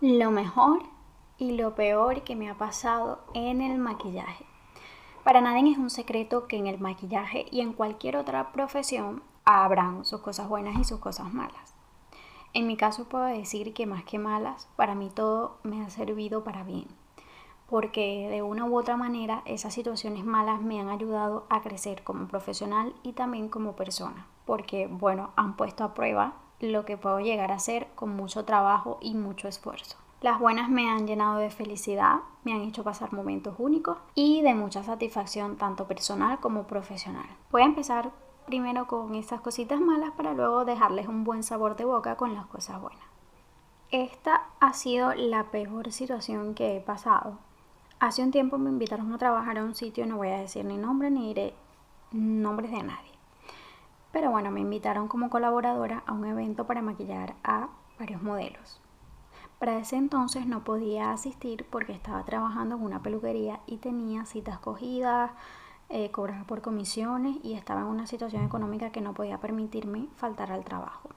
lo mejor y lo peor que me ha pasado en el maquillaje. Para nadie es un secreto que en el maquillaje y en cualquier otra profesión habrán sus cosas buenas y sus cosas malas. En mi caso puedo decir que más que malas, para mí todo me ha servido para bien, porque de una u otra manera esas situaciones malas me han ayudado a crecer como profesional y también como persona, porque bueno, han puesto a prueba lo que puedo llegar a ser con mucho trabajo y mucho esfuerzo. Las buenas me han llenado de felicidad, me han hecho pasar momentos únicos y de mucha satisfacción tanto personal como profesional. Voy a empezar primero con esas cositas malas para luego dejarles un buen sabor de boca con las cosas buenas. Esta ha sido la peor situación que he pasado. Hace un tiempo me invitaron a trabajar a un sitio, no voy a decir ni nombre ni diré nombres de nadie. Pero bueno, me invitaron como colaboradora a un evento para maquillar a varios modelos. Para ese entonces no podía asistir porque estaba trabajando en una peluquería y tenía citas cogidas, eh, cobraba por comisiones y estaba en una situación económica que no podía permitirme faltar al trabajo.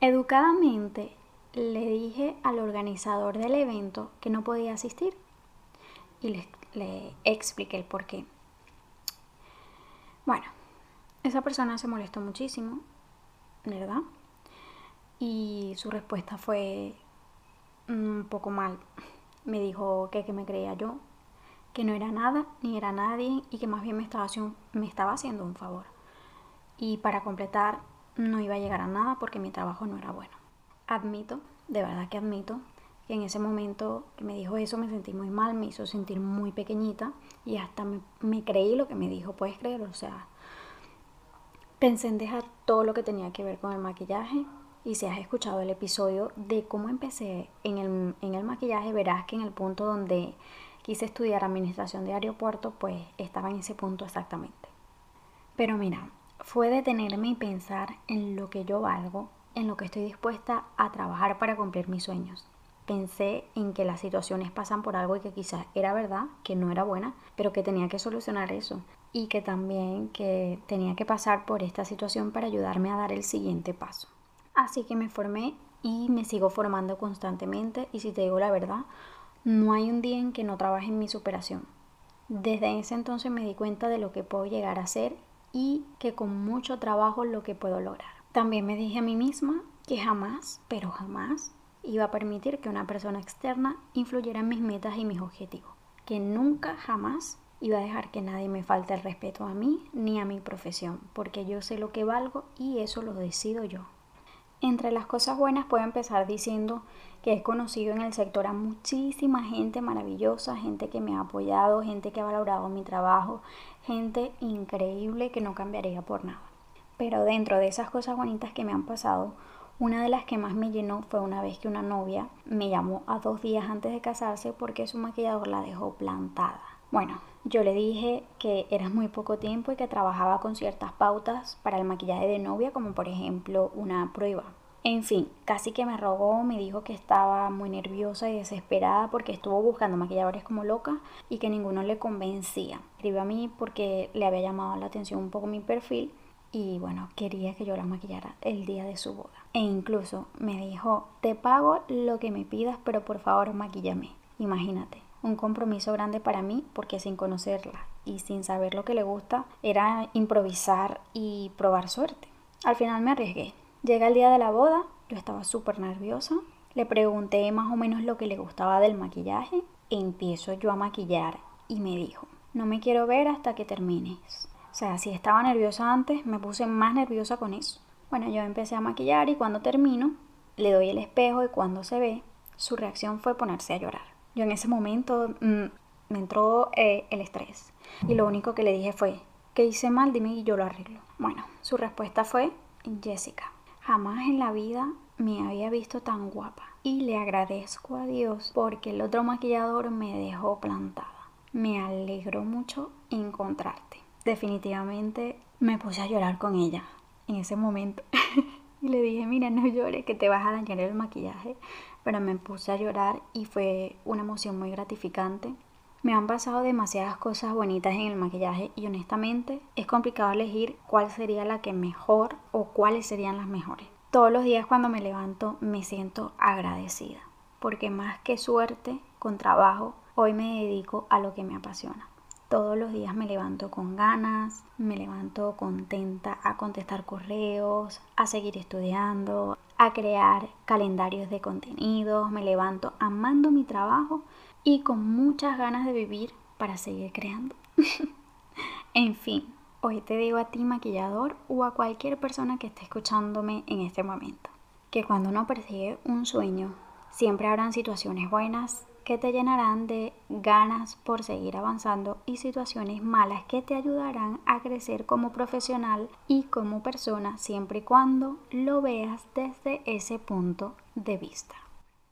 Educadamente le dije al organizador del evento que no podía asistir y le, expliqué el por qué. Bueno, esa persona se molestó muchísimo, ¿verdad? Y su respuesta fue un poco mal. Me dijo que, que me creía yo, que no era nada ni era nadie y que más bien me estaba, me estaba haciendo un favor. Y para completar, no iba a llegar a nada porque mi trabajo no era bueno. Admito, de verdad que admito, que en ese momento que me dijo eso me sentí muy mal, me hizo sentir muy pequeñita y hasta me, me creí lo que me dijo, puedes creerlo, o sea, Pensé en dejar todo lo que tenía que ver con el maquillaje y si has escuchado el episodio de cómo empecé en el, en el maquillaje, verás que en el punto donde quise estudiar administración de aeropuerto, pues estaba en ese punto exactamente. Pero mira, fue detenerme y pensar en lo que yo valgo, en lo que estoy dispuesta a trabajar para cumplir mis sueños. Pensé en que las situaciones pasan por algo y que quizás era verdad, que no era buena, pero que tenía que solucionar eso y que también que tenía que pasar por esta situación para ayudarme a dar el siguiente paso. Así que me formé y me sigo formando constantemente y si te digo la verdad, no hay un día en que no trabaje en mi superación. Desde ese entonces me di cuenta de lo que puedo llegar a ser y que con mucho trabajo lo que puedo lograr. También me dije a mí misma que jamás, pero jamás, iba a permitir que una persona externa influyera en mis metas y mis objetivos. Que nunca, jamás iba a dejar que nadie me falte el respeto a mí ni a mi profesión, porque yo sé lo que valgo y eso lo decido yo. Entre las cosas buenas puedo empezar diciendo que he conocido en el sector a muchísima gente maravillosa, gente que me ha apoyado, gente que ha valorado mi trabajo, gente increíble que no cambiaría por nada. Pero dentro de esas cosas bonitas que me han pasado, una de las que más me llenó fue una vez que una novia me llamó a dos días antes de casarse porque su maquillador la dejó plantada. Bueno, yo le dije que era muy poco tiempo y que trabajaba con ciertas pautas para el maquillaje de novia, como por ejemplo una prueba. En fin, casi que me rogó, me dijo que estaba muy nerviosa y desesperada porque estuvo buscando maquilladores como loca y que ninguno le convencía. Escribió a mí porque le había llamado la atención un poco mi perfil y bueno, quería que yo la maquillara el día de su boda. E incluso me dijo, te pago lo que me pidas, pero por favor maquillame. Imagínate un compromiso grande para mí porque sin conocerla y sin saber lo que le gusta era improvisar y probar suerte. Al final me arriesgué. Llega el día de la boda, yo estaba súper nerviosa. Le pregunté más o menos lo que le gustaba del maquillaje. Empiezo yo a maquillar y me dijo, no me quiero ver hasta que termines. O sea, si estaba nerviosa antes, me puse más nerviosa con eso. Bueno, yo empecé a maquillar y cuando termino, le doy el espejo y cuando se ve, su reacción fue ponerse a llorar. Yo en ese momento mm, me entró eh, el estrés y lo único que le dije fue, ¿qué hice mal? Dime y yo lo arreglo. Bueno, su respuesta fue, Jessica, jamás en la vida me había visto tan guapa y le agradezco a Dios porque el otro maquillador me dejó plantada. Me alegró mucho encontrarte. Definitivamente me puse a llorar con ella en ese momento. y le dije, mira, no llores, que te vas a dañar el maquillaje pero me puse a llorar y fue una emoción muy gratificante. Me han pasado demasiadas cosas bonitas en el maquillaje y honestamente es complicado elegir cuál sería la que mejor o cuáles serían las mejores. Todos los días cuando me levanto me siento agradecida, porque más que suerte con trabajo, hoy me dedico a lo que me apasiona. Todos los días me levanto con ganas, me levanto contenta a contestar correos, a seguir estudiando, a crear calendarios de contenidos, me levanto amando mi trabajo y con muchas ganas de vivir para seguir creando. en fin, hoy te digo a ti maquillador o a cualquier persona que esté escuchándome en este momento, que cuando uno persigue un sueño, siempre habrán situaciones buenas que te llenarán de ganas por seguir avanzando y situaciones malas que te ayudarán a crecer como profesional y como persona siempre y cuando lo veas desde ese punto de vista.